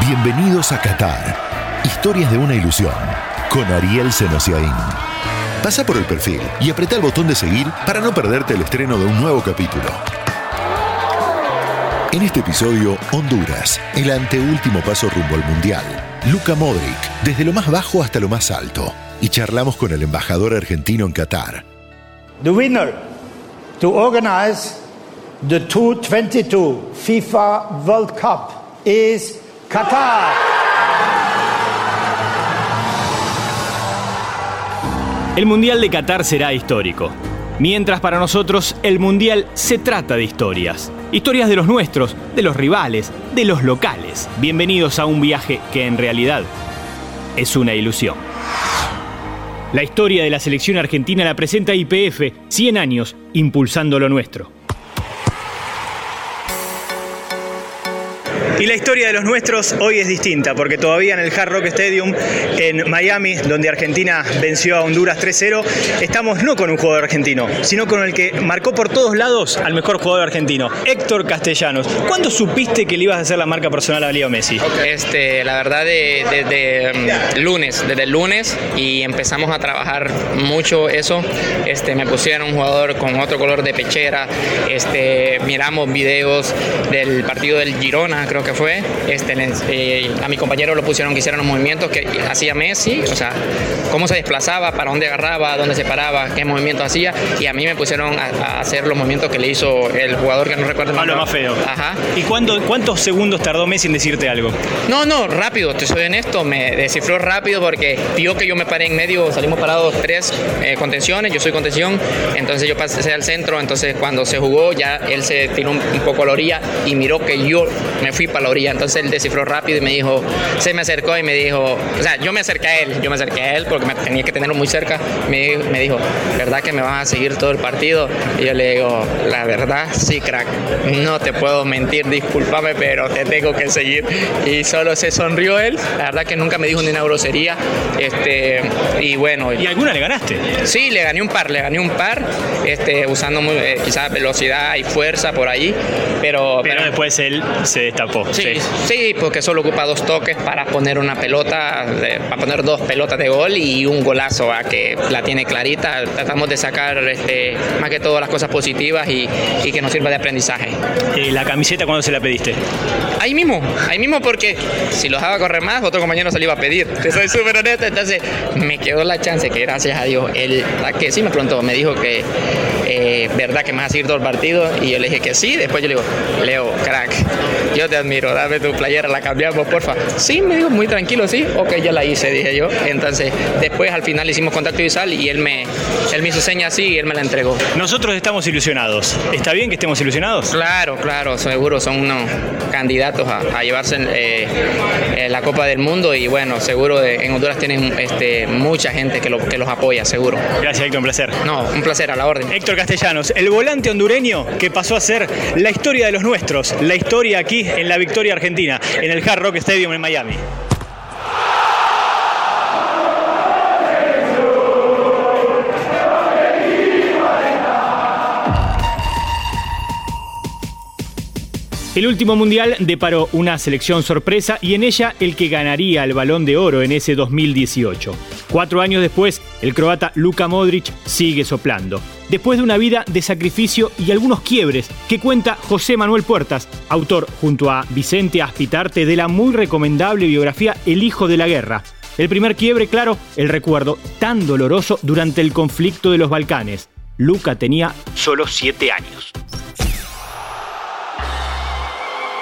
Bienvenidos a Qatar. Historias de una ilusión. Con Ariel Senosiaín. Pasa por el perfil y apreta el botón de seguir para no perderte el estreno de un nuevo capítulo. En este episodio, Honduras, el anteúltimo paso rumbo al Mundial. Luka Modric, desde lo más bajo hasta lo más alto. Y charlamos con el embajador argentino en Qatar. The winner to organize the 2022 FIFA World Cup is Qatar. El Mundial de Qatar será histórico. Mientras para nosotros el Mundial se trata de historias. Historias de los nuestros, de los rivales, de los locales. Bienvenidos a un viaje que en realidad es una ilusión. La historia de la selección argentina la presenta IPF, 100 años impulsando lo nuestro. Y la historia de los nuestros hoy es distinta, porque todavía en el Hard Rock Stadium en Miami, donde Argentina venció a Honduras 3-0, estamos no con un jugador argentino, sino con el que marcó por todos lados al mejor jugador argentino, Héctor Castellanos. ¿Cuándo supiste que le ibas a hacer la marca personal a Leo Messi? Este, la verdad, desde mm, lunes, desde el lunes, y empezamos a trabajar mucho eso. Este, me pusieron un jugador con otro color de pechera, este, miramos videos del partido del Girona, creo que fue. Este, eh, a mi compañero lo pusieron que hicieran los movimientos que hacía Messi, o sea, cómo se desplazaba, para dónde agarraba, dónde se paraba, qué movimientos hacía. Y a mí me pusieron a, hacer los movimientos que le hizo el jugador que no recuerdo. Pablo más feo. Ajá. ¿Y cuándo, cuántos segundos tardó Messi en decirte algo? No, no, rápido, te soy honesto. Me descifró rápido porque vio que yo me paré en medio, salimos parados tres eh, contenciones, yo soy contención, entonces yo pasé al centro, entonces cuando se jugó ya él se tiró un, poco a la orilla y miró que yo me fui para la orilla. Entonces él descifró rápido y me dijo, se me acercó y me dijo, o sea, yo me acerqué a él, yo me acerqué a él porque me tenía que tenerlo muy cerca. Me, me dijo, ¿verdad que me vas a seguir todo el partido? Y yo le digo, la verdad, sí, crack, no te puedo mentir, discúlpame, pero te tengo que seguir. Y solo se sonrió él, la verdad que nunca me dijo ni una grosería. Este, y bueno. ¿Y alguna le ganaste? Sí, le gané un par, le gané un par, este, usando eh, quizás velocidad y fuerza por ahí, pero, pero, después él se destapó. Sí, sí, porque solo ocupa dos toques para poner una pelota, para poner dos pelotas de gol y un golazo, a que la tiene clarita. Tratamos de sacar este, más que todo las cosas positivas y, que nos sirva de aprendizaje. ¿Y la camiseta cuándo se la pediste? Ahí mismo, ahí mismo porque si lo dejaba correr más, otro compañero se le iba a pedir. Te soy súper honesto, entonces me quedó la chance que gracias a Dios, él, que sí me preguntó, me dijo que eh, verdad que me vas a seguir todo el partido y yo le dije que sí, después yo le digo, Leo, crack, yo te admiro, dame tu playera, la cambiamos, porfa. Sí, me dijo muy tranquilo, sí, ok, ya la hice, dije yo. Entonces, después al final hicimos contacto visual y él me, él me hizo seña así y él me la entregó. Nosotros estamos ilusionados. ¿Está bien que estemos ilusionados? Claro, claro, seguro, son unos candidatos a, llevarse eh, eh, la Copa del Mundo y bueno, seguro en Honduras tienen este, mucha gente que, lo, que los apoya, seguro. Gracias, Héctor, un placer. No, un placer, a la orden. Héctor Castellanos, el volante hondureño que pasó a ser la historia de los nuestros, la historia aquí en la victoria argentina, en el Hard Rock Stadium en Miami. El último mundial deparó una selección sorpresa y en ella el que ganaría el balón de oro en ese 2018. Cuatro años después, el croata Luka Modric sigue soplando. Después de una vida de sacrificio y algunos quiebres que cuenta José Manuel Puertas, autor junto a Vicente Aspitarte de la muy recomendable biografía El Hijo de la Guerra. El primer quiebre, claro, el recuerdo tan doloroso durante el conflicto de los Balcanes. Luka tenía solo siete años.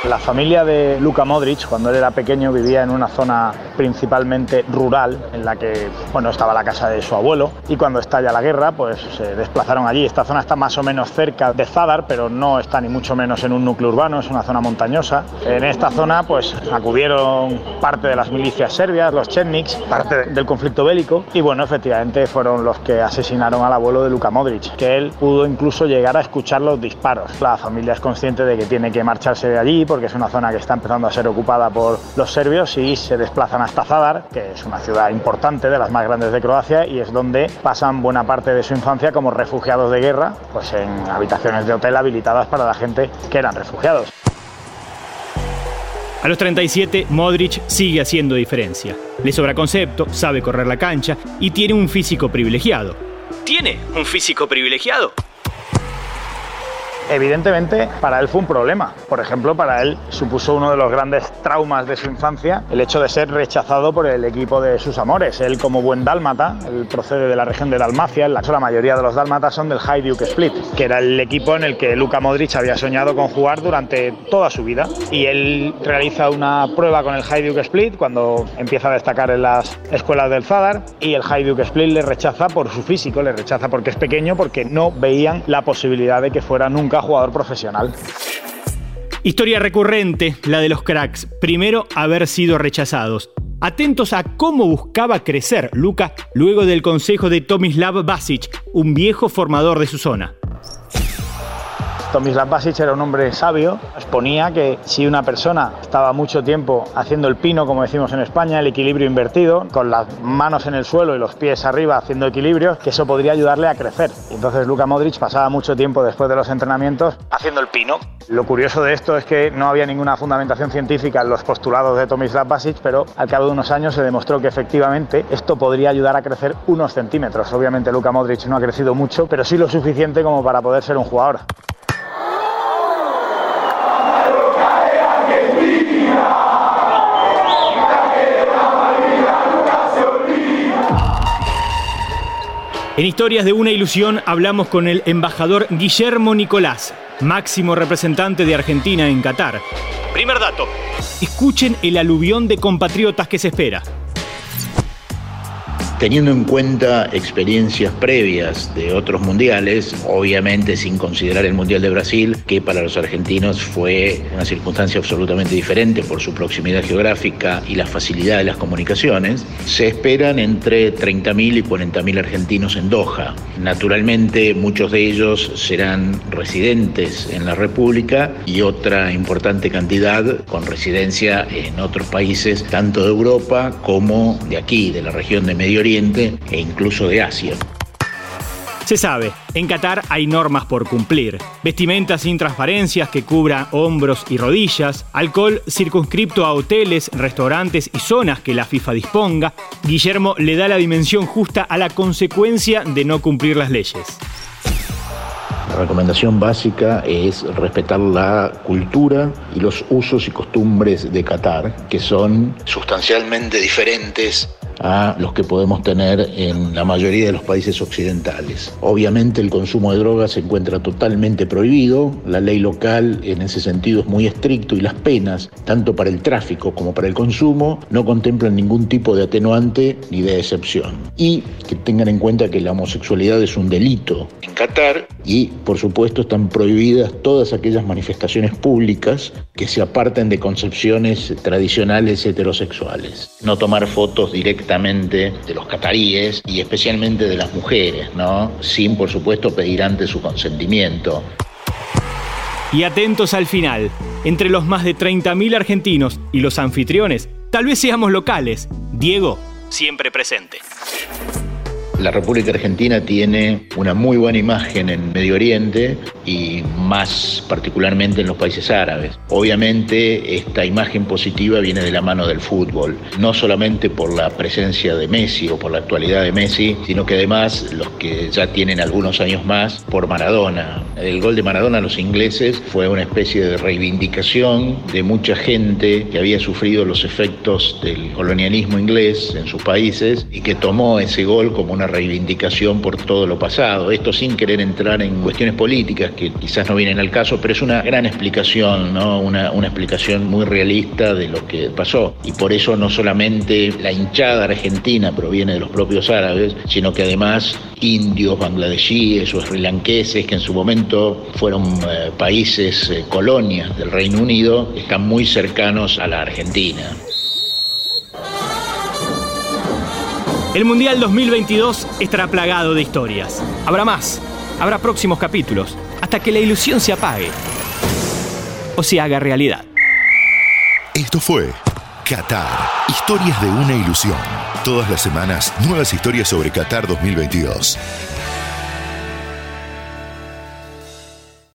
La familia de Luka Modric, cuando él era pequeño, vivía en una zona principalmente rural, en la que bueno, estaba la casa de su abuelo, y cuando estalla la guerra, pues se desplazaron allí. Esta zona está más o menos cerca de Zadar, pero no está ni mucho menos en un núcleo urbano, es una zona montañosa. En esta zona, pues acudieron parte de las milicias serbias, los Chetniks, parte del conflicto bélico, y bueno, efectivamente fueron los que asesinaron al abuelo de Luka Modric, que él pudo incluso llegar a escuchar los disparos. La familia es consciente de que tiene que marcharse de allí porque es una zona que está empezando a ser ocupada por los serbios y se desplazan hasta Zadar, que es una ciudad importante, de las más grandes de Croacia, y es donde pasan buena parte de su infancia como refugiados de guerra, pues en habitaciones de hotel habilitadas para la gente que eran refugiados. A los 37, Modric sigue haciendo diferencia. Le sobra concepto, sabe correr la cancha y tiene un físico privilegiado. ¿Tiene un físico privilegiado? Evidentemente, para él fue un problema. Por ejemplo, para él supuso uno de los grandes traumas de su infancia el hecho de ser rechazado por el equipo de sus amores. Él, como buen dálmata, él procede de la región de Dalmacia, la, la mayoría de los dálmatas son del Hajduk Split, que era el equipo en el que Luka Modric había soñado con jugar durante toda su vida. Y él realiza una prueba con el Hajduk Split cuando empieza a destacar en las escuelas del Zadar y el Hajduk Split le rechaza por su físico, le rechaza porque es pequeño, porque no veían la posibilidad de que fuera nunca jugador profesional. Historia recurrente, la de los cracks. Primero, haber sido rechazados. Atentos a cómo buscaba crecer Luca luego del consejo de Tomislav Basic, un viejo formador de su zona. Tomislav Basic era un hombre sabio, exponía que si una persona estaba mucho tiempo haciendo el pino, como decimos en España, el equilibrio invertido, con las manos en el suelo y los pies arriba haciendo equilibrio, que eso podría ayudarle a crecer. entonces Luka Modric pasaba mucho tiempo después de los entrenamientos haciendo el pino. Lo curioso de esto es que no había ninguna fundamentación científica en los postulados de Tomislav Basic, pero al cabo de unos años se demostró que efectivamente esto podría ayudar a crecer unos centímetros. Obviamente Luka Modric no ha crecido mucho, pero sí lo suficiente como para poder ser un jugador. En Historias de una ilusión hablamos con el embajador Guillermo Nicolás, máximo representante de Argentina en Qatar. Primer dato, escuchen el aluvión de compatriotas que se espera teniendo en cuenta experiencias previas de otros mundiales, obviamente sin considerar el Mundial de Brasil, que para los argentinos fue una circunstancia absolutamente diferente por su proximidad geográfica y la facilidad de las comunicaciones, se esperan entre 30.000 y 40.000 argentinos en Doha. Naturalmente muchos de ellos serán residentes en la República y otra importante cantidad con residencia en otros países, tanto de Europa como de aquí, de la región de Medio Oriente e incluso de Asia. Se sabe, en Qatar hay normas por cumplir. Vestimenta sin transparencias que cubran hombros y rodillas, alcohol circunscripto a hoteles, restaurantes y zonas que la FIFA disponga. Guillermo le da la dimensión justa a la consecuencia de no cumplir las leyes. La recomendación básica es respetar la cultura y los usos y costumbres de Qatar, que son sustancialmente diferentes a los que podemos tener en la mayoría de los países occidentales. Obviamente el consumo de drogas se encuentra totalmente prohibido, la ley local en ese sentido es muy estricto y las penas, tanto para el tráfico como para el consumo, no contemplan ningún tipo de atenuante ni de excepción. Y que tengan en cuenta que la homosexualidad es un delito en Qatar y por supuesto están prohibidas todas aquellas manifestaciones públicas que se aparten de concepciones tradicionales heterosexuales. No tomar fotos directas de los cataríes y especialmente de las mujeres, ¿no? Sin, por supuesto, pedir antes su consentimiento. Y atentos al final, entre los más de 30.000 argentinos y los anfitriones, tal vez seamos locales. Diego, siempre presente. La República Argentina tiene una muy buena imagen en Medio Oriente y más particularmente en los países árabes. Obviamente esta imagen positiva viene de la mano del fútbol, no solamente por la presencia de Messi o por la actualidad de Messi, sino que además los que ya tienen algunos años más por Maradona. El gol de Maradona a los ingleses fue una especie de reivindicación de mucha gente que había sufrido los efectos del colonialismo inglés en sus países y que tomó ese gol como una reivindicación por todo lo pasado. Esto sin querer entrar en cuestiones políticas que quizás no vienen al caso, pero es una gran explicación, ¿no? una, una explicación muy realista de lo que pasó. Y por eso no solamente la hinchada argentina proviene de los propios árabes, sino que además indios, bangladesíes o srilanqueses, que en su momento fueron eh, países, eh, colonias del Reino Unido, están muy cercanos a la Argentina. El Mundial 2022 estará plagado de historias. Habrá más, habrá próximos capítulos, hasta que la ilusión se apague o se haga realidad. Esto fue Qatar, historias de una ilusión. Todas las semanas, nuevas historias sobre Qatar 2022.